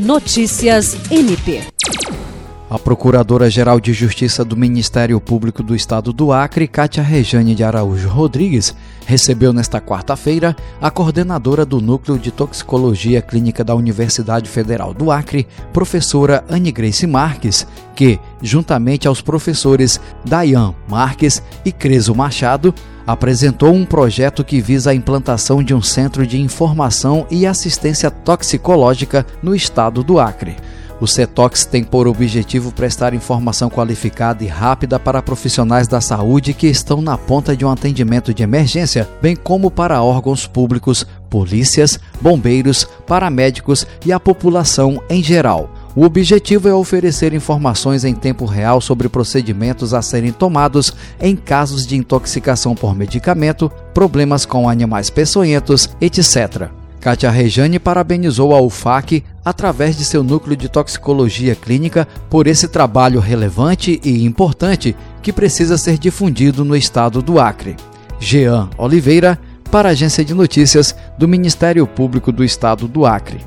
Notícias MP. A Procuradora-Geral de Justiça do Ministério Público do Estado do Acre, Cátia Rejane de Araújo Rodrigues, recebeu nesta quarta-feira a coordenadora do Núcleo de Toxicologia Clínica da Universidade Federal do Acre, professora Anne Grace Marques, que, juntamente aos professores Dayan Marques e Creso Machado, apresentou um projeto que visa a implantação de um centro de informação e assistência toxicológica no estado do Acre. O CETOX tem por objetivo prestar informação qualificada e rápida para profissionais da saúde que estão na ponta de um atendimento de emergência, bem como para órgãos públicos, polícias, bombeiros, paramédicos e a população em geral. O objetivo é oferecer informações em tempo real sobre procedimentos a serem tomados em casos de intoxicação por medicamento, problemas com animais peçonhentos, etc. Kátia Rejane parabenizou a UFAC, através de seu núcleo de toxicologia clínica, por esse trabalho relevante e importante que precisa ser difundido no estado do Acre. Jean Oliveira, para a Agência de Notícias do Ministério Público do Estado do Acre.